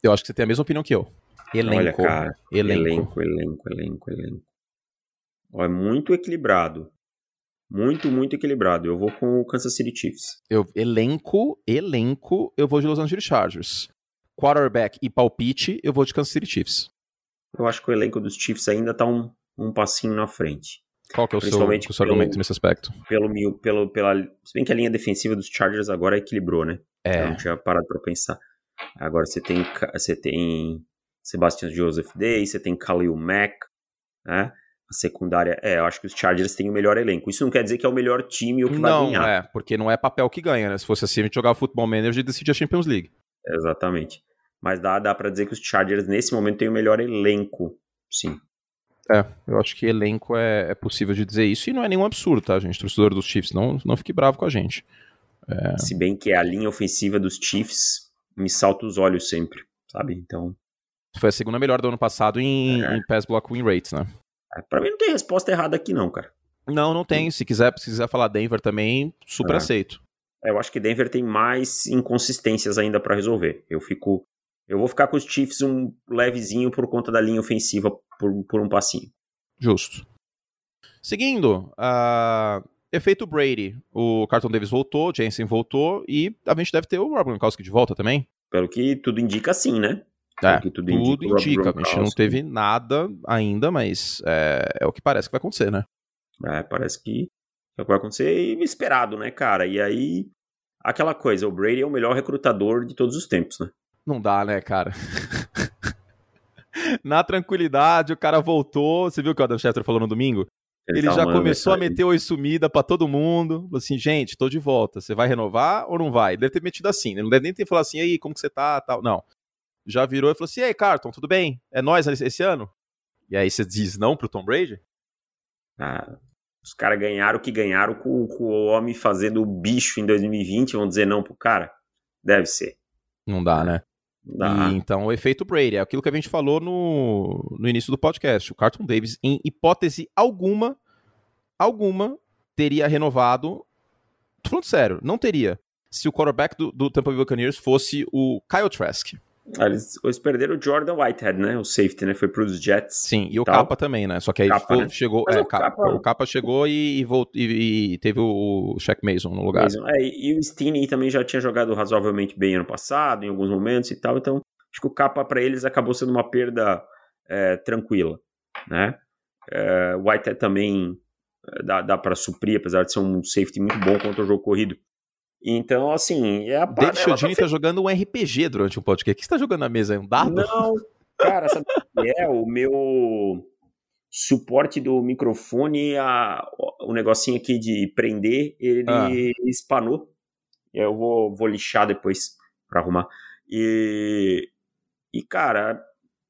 Eu acho que você tem a mesma opinião que eu. Elenco. Olha, cara. Elenco, elenco, elenco, elenco. elenco. Ó, é muito equilibrado. Muito, muito equilibrado. Eu vou com o Kansas City Chiefs. Eu, elenco, elenco, eu vou de Los Angeles Chargers. Quarterback e palpite, eu vou de Kansas City Chiefs. Eu acho que o elenco dos Chiefs ainda tá um, um passinho na frente. Qual que é o seu, o seu argumento nesse aspecto? Pelo, pelo, pela, se bem que a linha defensiva dos Chargers agora equilibrou, né? É. Eu não tinha parado pra pensar. Agora você tem, você tem Sebastian Joseph Day, você tem Khalil Mack, né? a secundária. É, eu acho que os Chargers têm o melhor elenco. Isso não quer dizer que é o melhor time ou que não, vai ganhar. Não, é, porque não é papel que ganha, né? Se fosse assim, a gente jogava Futebol Manager e decidia a Champions League. Exatamente. Mas dá, dá para dizer que os Chargers, nesse momento, têm o melhor elenco, sim. É, eu acho que elenco é, é possível de dizer isso, e não é nenhum absurdo, tá, gente? Torcedor dos Chiefs, não, não fique bravo com a gente. É... Se bem que a linha ofensiva dos Chiefs me salta os olhos sempre, sabe? Então. Foi a segunda melhor do ano passado em, é. em pass block win rates, né? Para mim não tem resposta errada aqui não, cara. Não, não tem. Se quiser, se quiser falar Denver também, super é. aceito. Eu acho que Denver tem mais inconsistências ainda para resolver. Eu fico, eu vou ficar com os Chiefs um levezinho por conta da linha ofensiva por, por um passinho. Justo. Seguindo, uh, efeito Brady. O Carton Davis voltou, Jensen voltou e a gente deve ter o Rob Gronkowski de volta também. Pelo que tudo indica sim, né? É, tudo, tudo indica. indica. A gente não teve nada ainda, mas é, é, o que parece que vai acontecer, né? É, parece que é o que vai acontecer e esperado, né, cara? E aí, aquela coisa, o Brady é o melhor recrutador de todos os tempos, né? Não dá, né, cara? na tranquilidade, o cara voltou. Você viu o que o Adam Schefter falou no domingo? Ele, ele já começou a meter oi sumida pra todo mundo. Falou assim, gente, tô de volta. Você vai renovar ou não vai? Ele deve ter metido assim. Ele não deve nem ter falado assim, aí, como que você tá? Tal. Não. Já virou e falou assim, ei, Carton, tudo bem? É nós esse ano? E aí você diz não pro Tom Brady? Ah, os caras ganharam o que ganharam com, com, o homem fazendo o bicho em 2020. Vão dizer não pro cara? Deve ser. Não dá, né? E, então, o efeito Brady é aquilo que a gente falou no, no início do podcast. O Carlton Davis, em hipótese alguma, alguma, teria renovado. Tô falando sério, não teria. Se o quarterback do, do Tampa Bay Buccaneers fosse o Kyle Trask. Eles, eles perderam o Jordan Whitehead, né? O safety, né? Foi pros Jets. Sim, e o Capa também, né? Só que aí Kappa, né? chegou. É, o, Capa, chegou e, e, voltou, e, e, teve o Shaq Mason no lugar. Mason, é, e o Stine também já tinha jogado razoavelmente bem ano passado, em alguns momentos e tal. Então, acho que o Capa para eles acabou sendo uma perda é, tranquila, né? É, Whitehead também é, dá, dá para suprir, apesar de ser um safety muito bom contra o jogo corrido. Então, assim, é a David Chodini tá, tá jogando um RPG durante um podcast. O que você tá jogando na mesa aí? Um dado? Não, cara, sabe o que é? O meu suporte do microfone, a, o negocinho aqui de prender, ele ah. espanou. Eu vou, vou lixar depois pra arrumar. E, e, cara,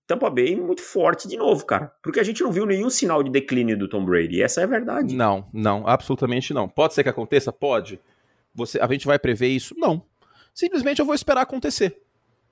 Tampa Bay muito forte de novo, cara. Porque a gente não viu nenhum sinal de declínio do Tom Brady. Essa é a verdade. Não, não, absolutamente não. Pode ser que aconteça? Pode. Você, a gente vai prever isso? Não. Simplesmente eu vou esperar acontecer.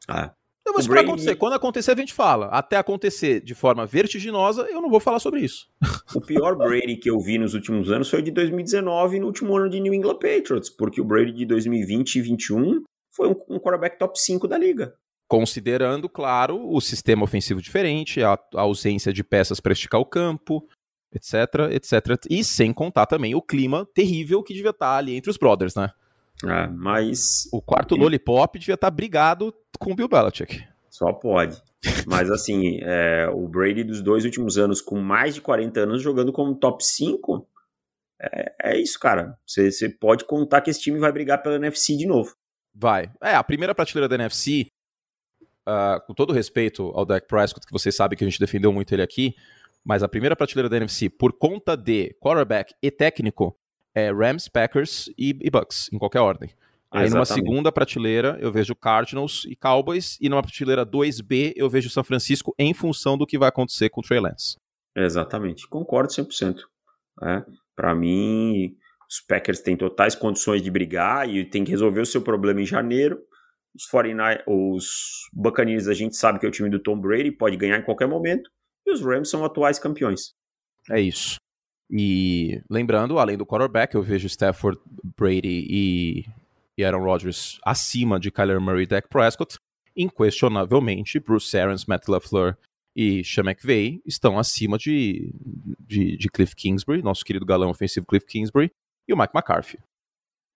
Ah. Eu vou esperar acontecer. Quando acontecer, a gente fala. Até acontecer de forma vertiginosa, eu não vou falar sobre isso. O pior Brady que eu vi nos últimos anos foi o de 2019, no último ano de New England Patriots, porque o Brady de 2020 e 2021 foi um, um quarterback top 5 da liga. Considerando, claro, o sistema ofensivo diferente, a, a ausência de peças para esticar o campo, etc, etc. E sem contar também o clima terrível que devia estar ali entre os brothers, né? É, mas. O quarto Lollipop devia estar brigado com o Bill Belichick. Só pode. Mas assim, é, o Brady dos dois últimos anos, com mais de 40 anos, jogando como top 5, é, é isso, cara. Você pode contar que esse time vai brigar pela NFC de novo. Vai. É, a primeira prateleira da NFC, uh, ah, com todo respeito ao Dak Prescott, que vocês sabem que a gente defendeu muito ele aqui, mas a primeira prateleira da NFC, por conta de quarterback e técnico, é Rams, Packers e, e Bucks, em qualquer ordem. Aí numa segunda prateleira eu vejo Cardinals e Cowboys, e numa prateleira 2B eu vejo São Francisco em função do que vai acontecer com o Trey Lance. Exatamente, concordo 100%. É, Para mim, os Packers têm totais condições de brigar e tem que resolver o seu problema em janeiro. Os 49, os Buccaneers a gente sabe que é o time do Tom Brady, pode ganhar em qualquer momento. E os Rams são atuais campeões. É isso. E lembrando, além do quarterback, eu vejo Stafford, Brady e, e Aaron Rodgers acima de Kyler Murray e Dak Prescott. Inquestionavelmente, Bruce Arians, Matt LaFleur e Sean McVay estão acima de, de, de, Cliff Kingsbury, nosso querido galão ofensivo Cliff Kingsbury, e o Mike McCarthy.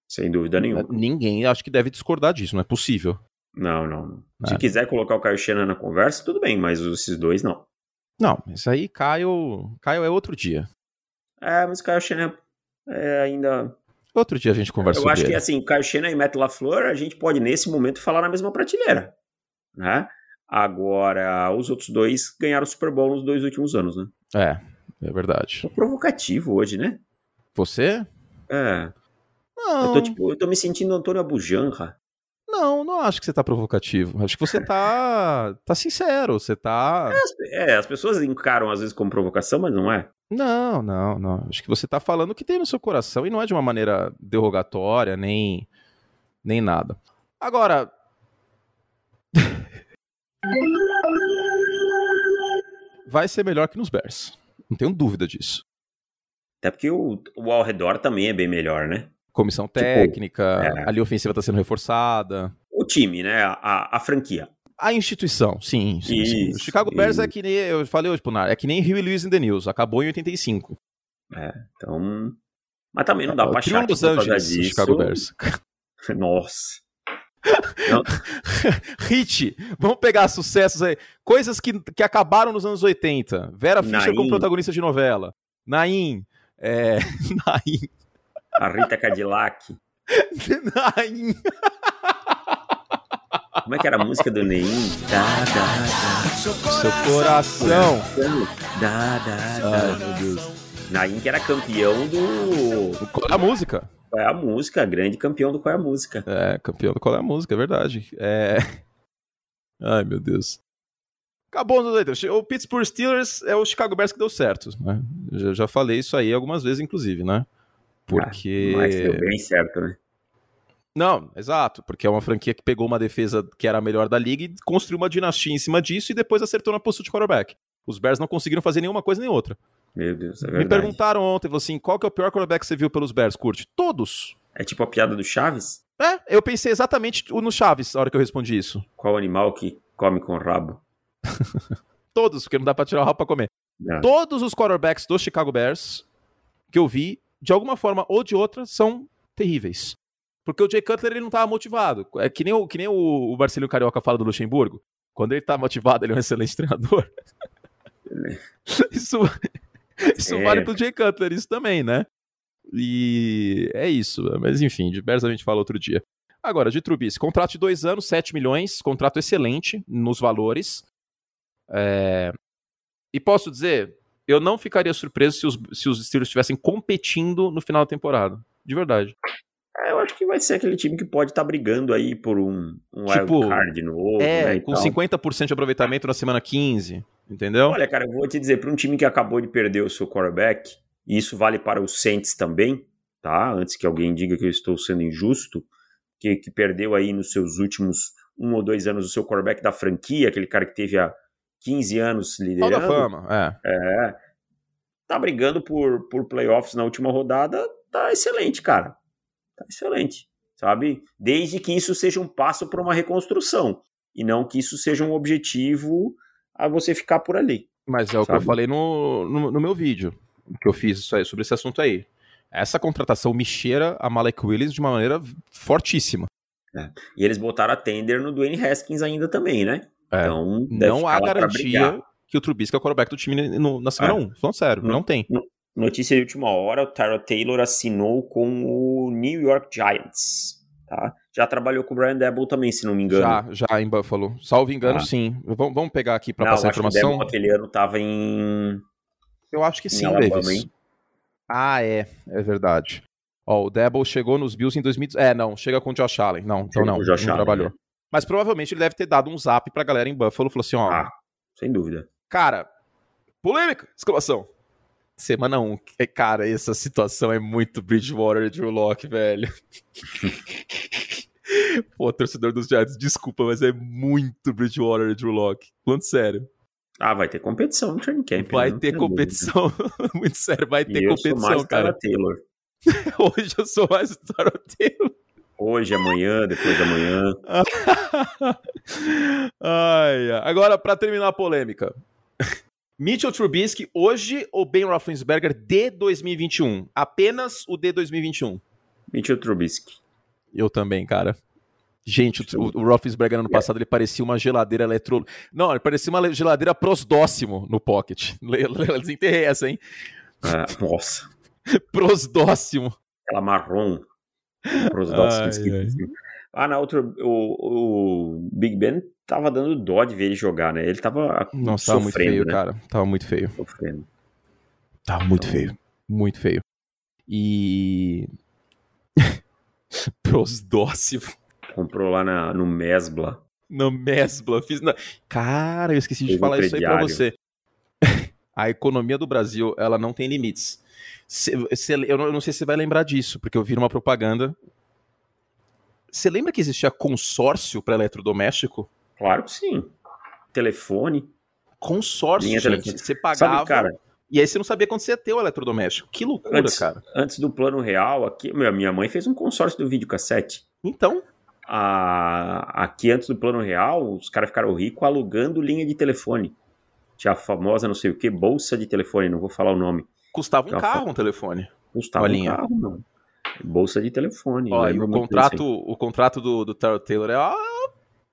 Sem dúvida nenhuma. Ninguém acho que deve discordar disso, não é possível. Não, não. Se é. quiser colocar o Kyle Shannon na conversa, tudo bem, mas esses dois não. Não, isso aí, Caio, Caio é outro dia. É, mas o Caio Shannon é ainda... Outro dia a gente conversa Eu acho que, assim, Caio Shannon e Matt LaFleur, a gente pode, nesse momento, falar na mesma prateleira, né? Agora, os outros dois ganharam o Super Bowl nos dois últimos anos, né? É, é verdade. Tô provocativo hoje, né? Você? É. Não. Eu tô, tipo, eu tô me sentindo Antônio Abujanra. Não, não acho que você tá provocativo. Acho que você tá, tá sincero, você tá... É, as pessoas encaram às vezes como provocação, mas não é. Não, não, não. Acho que você tá falando o que tem no seu coração e não é de uma maneira derrogatória, nem, nem nada. Agora... Vai ser melhor que nos Bears. Não tenho dúvida disso. Até porque o, o ao redor também é bem melhor, né? Comissão tipo, técnica, tipo, é. a linha ofensiva está sendo reforçada. O time, né? A, a franquia. A instituição, sim. sim, isso, sim. O Chicago Bears é que nem. Eu falei hoje, Punar, é que nem Rio e Lewis in the News. Acabou em 85. É, então. Mas também não dá é, pra achar que Los Angeles, disso... Chicago Bears. Nossa. Hit, vamos pegar sucessos aí. Coisas que, que acabaram nos anos 80. Vera Fischer Naim. como protagonista de novela. Naim. É... Naim. A Rita Cadillac. Como é que era a música do Neim? Dá, dá, dá. Seu coração. Dá, dá, dá. Ai, meu Deus. Naim que era campeão do. Qual é a música? Qual é a música? Grande campeão do Qual é a música. É, campeão do Qual é a música, é verdade. É. Ai, meu Deus. Acabou no leite. O Pittsburgh Steelers é o Chicago Bears que deu certo. Né? Já, já falei isso aí algumas vezes, inclusive, né? Porque. Ah, mas deu bem certo, né? Não, exato, porque é uma franquia que pegou uma defesa que era a melhor da liga e construiu uma dinastia em cima disso e depois acertou na postura de quarterback. Os Bears não conseguiram fazer nenhuma coisa nem outra. Meu Deus, é verdade. Me perguntaram ontem, assim, qual que é o pior quarterback que você viu pelos Bears, Curte? Todos. É tipo a piada do Chaves? É, eu pensei exatamente no Chaves na hora que eu respondi isso. Qual animal que come com rabo? Todos, porque não dá pra tirar o rabo pra comer. Não. Todos os quarterbacks do Chicago Bears que eu vi, de alguma forma ou de outra, são terríveis. Porque o Jay Cutler ele não tava motivado. É que nem o, que nem o, o Marcelinho Carioca fala do Luxemburgo. Quando ele tá motivado, ele é um excelente treinador. isso isso É. vale pro Jay Cutler, isso também, né? E é isso. Mas enfim, de Bears a gente fala outro dia. Agora, de Trubisky, contrato de dois anos, 7 milhões, contrato excelente nos valores. É, E posso dizer, eu não ficaria surpreso se os, se os Steelers estivessem competindo no final da temporada. De verdade. É, eu acho que vai ser aquele time que pode estar brigando aí por um, um Tipo, wild card novo, É, né, com tal. 50% de aproveitamento na semana 15, entendeu? Olha, cara, eu vou te dizer, para um time que acabou de perder o seu quarterback, e isso vale para os Saints também, tá? Antes que alguém diga que eu estou sendo injusto, que, que perdeu aí nos seus últimos um ou dois anos o seu quarterback da franquia, aquele cara que teve há 15 anos Hall da liderando. fama, é. É. Tá brigando por, por playoffs na última rodada, tá excelente, cara. Tá excelente, sabe? Desde que isso seja um passo para uma reconstrução e não que isso seja um objetivo a você ficar por ali. Mas é o que eu falei no, no, no meu vídeo, que eu fiz isso aí, sobre esse assunto aí. Essa contratação me cheira a Malek Willis de uma maneira fortíssima. E eles botaram a tender no Dwayne Haskins ainda também, né? É. Então, não há garantia que o Trubisky é o quarterback do time no- na semana É. 1. Falando sério, Não. não tem. Notícia de última hora, o Tyrod Taylor assinou com o New York Giants, tá? Já trabalhou com o Brian Debo também, se não me engano. Já, já em Buffalo. Salvo engano, Ah. sim. Vamos, vamos pegar aqui pra não, passar a acho que o informação. Debo aquele ano tava em... Eu acho que sim, Alabama, Davis. hein? Ah, é. É verdade. Ó, o Debo chegou nos Bills em 2000. É, não, chega com o Josh Allen. Não, então não, o Josh não Allen, trabalhou. né? Mas provavelmente ele deve ter dado um zap pra galera em Buffalo. Falou assim, ó, Ah, sem dúvida. cara, polêmica, exclamação. Semana 1. Um. Cara, essa situação é muito Bridgewater e Drew Locke, velho. Pô, torcedor dos Giants, desculpa, mas é muito Bridgewater e Drew Locke. Falando sério. Ah, vai ter competição no training camp. Vai né? Não ter competição. muito sério, vai ter eu sou competição, mais cara. Taylor. Hoje eu sou mais o Taroteiro. Hoje, amanhã, depois de amanhã. Ai. Agora, pra terminar a polêmica. Mitchell Trubisky, hoje ou Ben Roethlisberger de 2021? Apenas o de 2021. Mitchell Trubisky. Eu também, cara. Gente, o, o Roethlisberger ano passado ele parecia uma geladeira eletro... Não, ele parecia uma geladeira prosdóximo no pocket. Desenterrei essa, hein? Ah, nossa, Prosdóximo. aquela marrom. Ah, na outra, o, o Big Ben tava dando dó de ver ele jogar, né? Ele tava Nossa, tava muito feio, né? cara. Tava muito feio. Sofrendo. Tava muito Então- feio. Muito feio. E. Prosdóximo. Comprou lá na, no Mesbla. No Mesbla. Fiz na... Cara, eu esqueci de falar isso aí pra você. A economia do Brasil, ela não tem limites. Cê- cê- eu, não, eu não sei se você vai lembrar disso, porque eu vi numa propaganda. Você lembra que existia consórcio para eletrodoméstico? Claro que sim. Telefone. Consórcio, Linha gente. telefone. Você pagava. Sabe, cara, E aí você não sabia quando você ia ter o eletrodoméstico. Que loucura, Antes- cara. antes do plano real, aqui, minha mãe fez um consórcio do videocassete. Então, a- aqui antes do plano real, os caras ficaram ricos alugando linha de telefone. Tinha a famosa não sei o que, bolsa de telefone, não vou falar o nome. Custava um carro um telefone. Custava um linha. carro, não. Bolsa de telefone. Ó, e o contrato, o contrato do, do Tyrell Taylor é uma,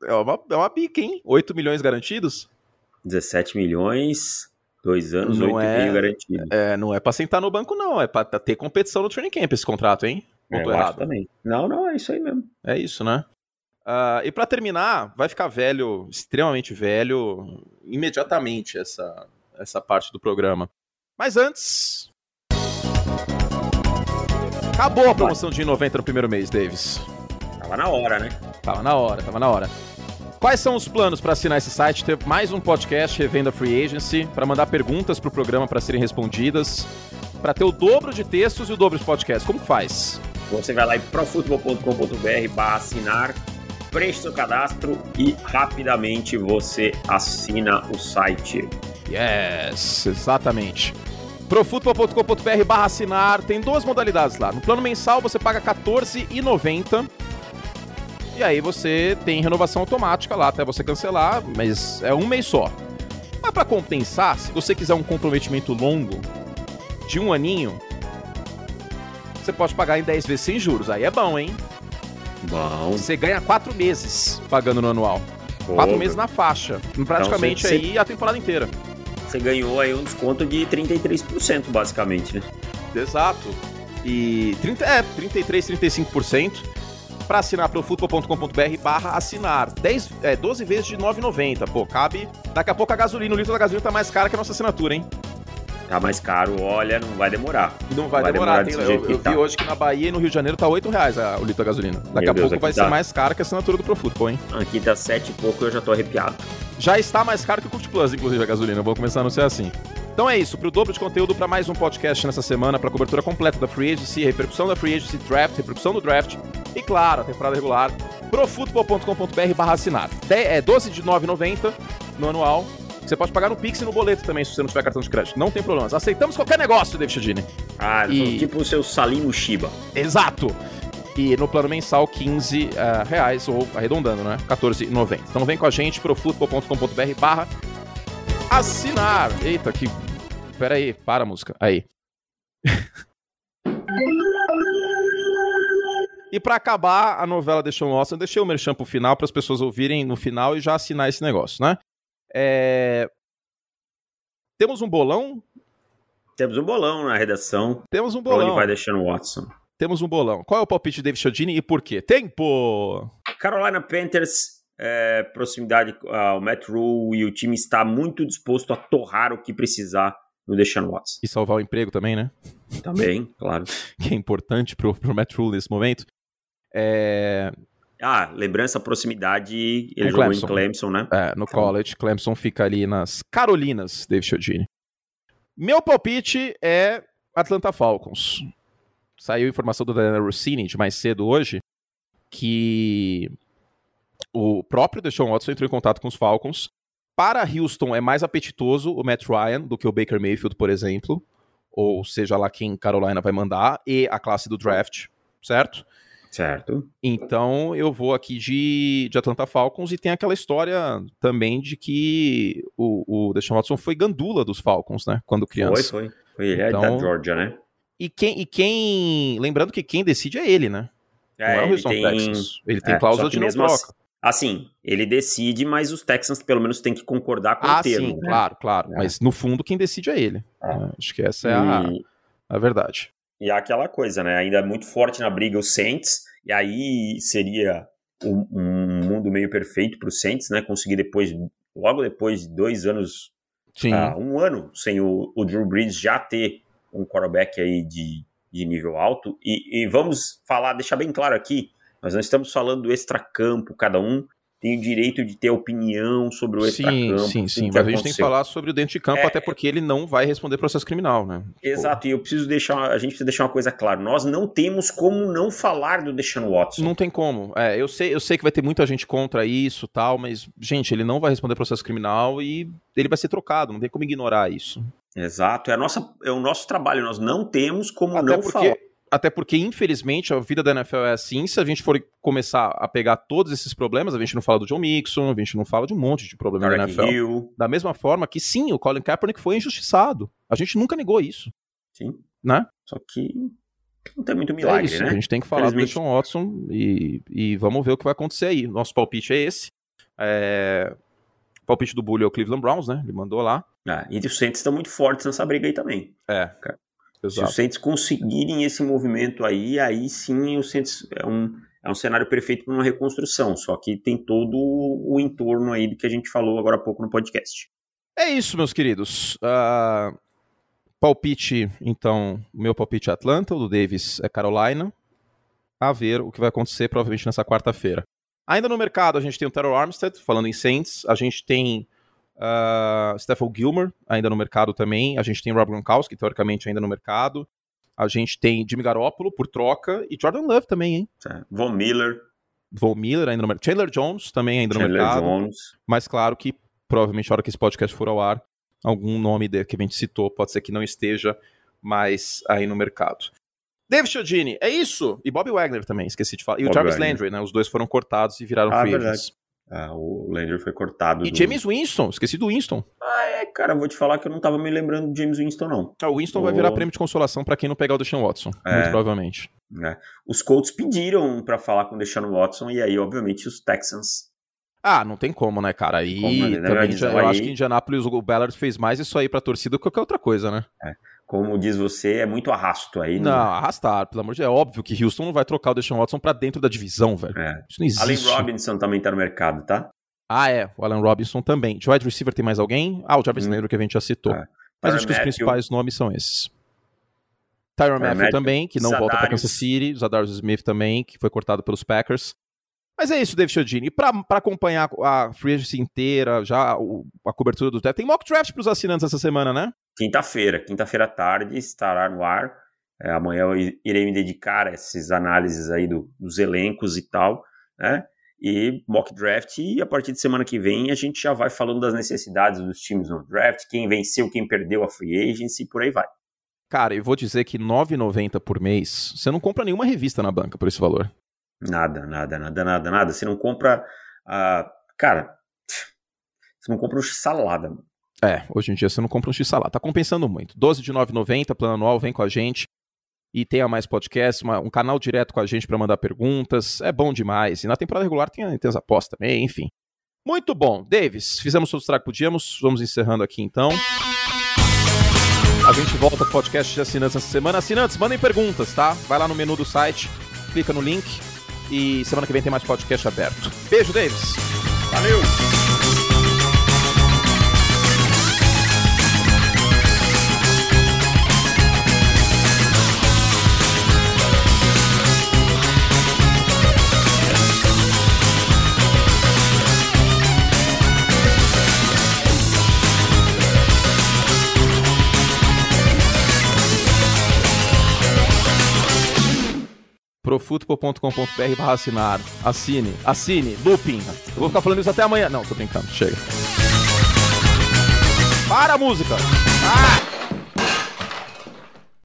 é, uma, é uma bica, hein? 8 milhões garantidos? aí. 17 milhões, dois anos, Não 8 é- garantido. É, não é pra sentar no banco, não. É pra ter competição no training camp esse contrato, hein? Não É, tô errado. também. Não, não, é isso aí mesmo. É isso, né? Uh, e para terminar, vai ficar velho, extremamente velho, imediatamente essa, essa parte do programa. Mas antes. Acabou a promoção de 90 no primeiro mês, Davis. Tava na hora, né? Tava na hora, tava na hora. Quais são os planos para assinar esse site, ter mais um podcast Revenda Free Agency, para mandar perguntas para o programa para serem respondidas, para ter o dobro de textos e o dobro de podcasts? Como que faz? Você vai lá em profutbol.com.br barra assinar, preenche seu cadastro e rapidamente você assina o site. Yes, exatamente. profutbol.com.br barra assinar, tem duas modalidades lá. No plano mensal você paga R$14,90 e aí você tem renovação automática lá até você cancelar, mas é um mês só. Mas para compensar, se você quiser um comprometimento longo, de um aninho, você pode pagar em 10 vezes sem juros. Aí é bom, hein? Bom. Você ganha 4 meses pagando no anual. 4 meses na faixa. Praticamente então, você, aí a temporada inteira. Você ganhou aí um desconto de 33%, basicamente, né? Exato. E 30, é, 33, 35% para assinar pro futebol.com.br barra assinar. 10, é, 12 vezes de 9,90. Pô, cabe. Daqui a pouco a gasolina, o litro da gasolina tá mais cara que a nossa assinatura, hein? Tá mais caro, olha, não vai demorar. Não vai, vai demorar. demorar tem, eu, eu tá. vi hoje que na Bahia e no Rio de Janeiro tá 8 reais a, o litro da gasolina. Daqui Meu a Deus, pouco vai tá... ser mais caro que a assinatura do Profutbol, hein? Aqui tá 7 e pouco eu já tô arrepiado. Já está mais caro que o Cult Plus, inclusive, a gasolina. Vou começar a anunciar assim. Então é isso, para o dobro de conteúdo para mais um podcast nessa semana, para cobertura completa da Free Agency, repercussão da Free Agency Draft, repercussão do Draft e, claro, a temporada regular, profutbol.com.br barra assinar. É 12 de 9,90 no anual. Você pode pagar no Pix e no boleto também, se você não tiver cartão de crédito. Não tem problema. Aceitamos qualquer negócio, David Chadini. Ah, e... tipo o seu Salimo Shiba. Exato. E no plano mensal, 15 uh, reais, ou arredondando, né? 14,90. Então vem com a gente, profutbol.com.br barra assinar. Eita, que Pera aí, para a música. Aí. e para acabar a novela de Sean Austin, eu deixei o merchan pro final para as pessoas ouvirem no final e já assinar esse negócio, né? É... Temos um bolão? Temos um bolão na redação. Temos um bolão. Onde vai deixando Watson. Temos um bolão. Qual é o palpite de David Chodini e por quê? Tempo! Carolina Panthers, é, proximidade ao Matt Rule e o time está muito disposto a torrar o que precisar no Deshaun Watson. E salvar o emprego também, né? Também, claro. que é importante pro, pro Matt Rule nesse momento. É... Ah, lembrança, proximidade, ele jogou Clemson. em Clemson, né? É, no college, Clemson fica ali nas Carolinas, David Chiodini. Meu palpite é Atlanta Falcons. Saiu informação do Daniel Rossini de mais cedo hoje que o próprio Deshaun Watson entrou em contato com os Falcons para Houston é mais apetitoso o Matt Ryan do que o Baker Mayfield, por exemplo, ou seja lá quem Carolina vai mandar, e a classe do draft, certo? Certo. Então eu vou aqui de, de Atlanta Falcons e tem aquela história também de que o, o Deshaun Watson foi gandula dos Falcons, né? Quando criança. Foi, foi. Foi ele então, é da Georgia, né? E quem, e quem. Lembrando que quem decide é ele, né? É, Não é o Houston tem... Texas. Ele tem é, cláusula de não troca. Assim, Assim, ele decide, mas os Texans pelo menos têm que concordar com ah, o termo. Sim, né? claro, claro. É. Mas no fundo quem decide é ele. É. é acho que essa é a, a verdade. E aquela coisa, né? Ainda é muito forte na briga os Saints, e aí seria um, um mundo meio perfeito para os Saints, né? Conseguir depois, logo depois de dois anos, uh, um ano sem o, o Drew Brees já ter um quarterback aí de, de nível alto. E, e vamos falar, deixar bem claro aqui, nós não estamos falando do extracampo, cada um tem o direito de ter opinião sobre o extracampo. Sim, sim, sim. Mas a gente tem que falar sobre o dentro de campo, é, até porque ele não vai responder processo criminal, né? Exato, e eu preciso deixar, a gente precisa deixar uma coisa clara. Nós não temos como não falar do Deshaun Watson. Não tem como. É, eu sei, eu sei que vai ter muita gente contra isso tal, mas, gente, ele não vai responder processo criminal e ele vai ser trocado, não tem como ignorar isso. Exato, é, a nossa, é o nosso trabalho, nós não temos como até não porque... falar até porque, infelizmente, a vida da NFL é assim. Se a gente for começar a pegar todos esses problemas, a gente não fala do John Mixon, a gente não fala de um monte de problema da NFL. Hill. Da mesma forma que, sim, o Colin Kaepernick foi injustiçado. A gente nunca negou isso. Sim. Né? Só que não tem muito milagre, é isso, né? A gente tem que falar do Deshaun Watson e, e vamos ver o que vai acontecer aí. Nosso palpite é esse. É... O palpite do Bully é o Cleveland Browns, né? Ele mandou lá. Ah, e os Saints estão muito fortes nessa briga aí também. É. Se os Saints conseguirem esse movimento aí, aí sim o Saints é um, é um cenário perfeito para uma reconstrução, só que tem todo o entorno aí do que a gente falou agora há pouco no podcast. É isso, meus queridos. Uh, palpite, então, meu palpite é Atlanta, o do Davis é Carolina. A ver o que vai acontecer provavelmente nessa quarta-feira. Ainda no mercado, a gente tem o Terrell Armstead, falando em Saints. A gente tem uh, Stephon Gilmer, ainda no mercado também. A gente tem Rob Gronkowski, teoricamente, ainda no mercado. A gente tem Jimmy Garoppolo por troca e Jordan Love também, hein? É. Von Miller. Von Miller ainda no mercado. Chandler Jones também ainda Chandler no mercado. Jones. Mas claro que provavelmente na hora que esse podcast for ao ar, algum nome que a gente citou pode ser que não esteja mais aí no mercado. David Chiodini, é isso? E Bob Wagner também, esqueci de falar. E Bob o Jarvis Wagner. Landry, né? Os dois foram cortados e viraram ah, free agents. Ah, o Landry foi cortado. E do... James Winston, esqueci do Winston. Ah, é, cara, vou te falar que eu não tava me lembrando de James Winston, não. Ah, o Winston o... vai virar prêmio de consolação para quem não pegar o Deshaun Watson, é. muito provavelmente. É. Os Colts pediram para falar com o Deshaun Watson, e aí, obviamente, os Texans. Ah, não tem como, né, cara? Aí como, né? também, eu aí... acho que Indianapolis, o Ballard fez mais isso aí pra torcida do que qualquer outra coisa, né? É como diz você, é muito arrasto aí. Não, arrastar, pelo amor de Deus. É óbvio que Houston não vai trocar o Deshaun Watson pra dentro da divisão, velho. É. Isso não existe. Allen Robinson também tá no mercado, tá? Ah, é. O Allen Robinson também. De wide receiver tem mais alguém? Ah, o Jarvis hum. Landry que a gente já citou. É. Mas acho que os principais nomes são esses. Tyron Matthew também, que não Zadarius. volta para Kansas City. Zadarius Smith também, que foi cortado pelos Packers. Mas é isso, David Chiodini. E pra, pra acompanhar a free agency inteira, já a cobertura do draft, tem mock draft pros assinantes essa semana, né? Quinta-feira. Quinta-feira à tarde estará no ar. É, amanhã eu irei me dedicar a essas análises aí do, dos elencos e tal, né? e mock draft. E a partir de semana que vem a gente já vai falando das necessidades dos times no draft, quem venceu, quem perdeu a free agency e por aí vai. Cara, eu vou dizer que R$ 9,90 por mês, você não compra nenhuma revista na banca por esse valor. Nada, nada, nada, nada, nada. Você não compra. Uh, cara, você não compra um salada. É, hoje em dia você não compra um x-salada. Tá compensando muito. 12 de 9,90, plano anual, vem com a gente e tenha mais podcasts, uma, um canal direto com a gente para mandar perguntas. É bom demais. E na temporada regular tem, tem as apostas também, enfim. Muito bom. Davis, fizemos o que podíamos. Vamos encerrando aqui então. A gente volta com o podcast de assinantes essa semana. Assinantes, mandem perguntas, tá? Vai lá no menu do site, clica no link e semana que vem tem mais podcast aberto. Beijo, Davis. Valeu! profutbol.com.br barra assinar. Assine, assine, looping. Eu vou ficar falando isso até amanhã. Não, tô brincando, chega. Para a música! Ah!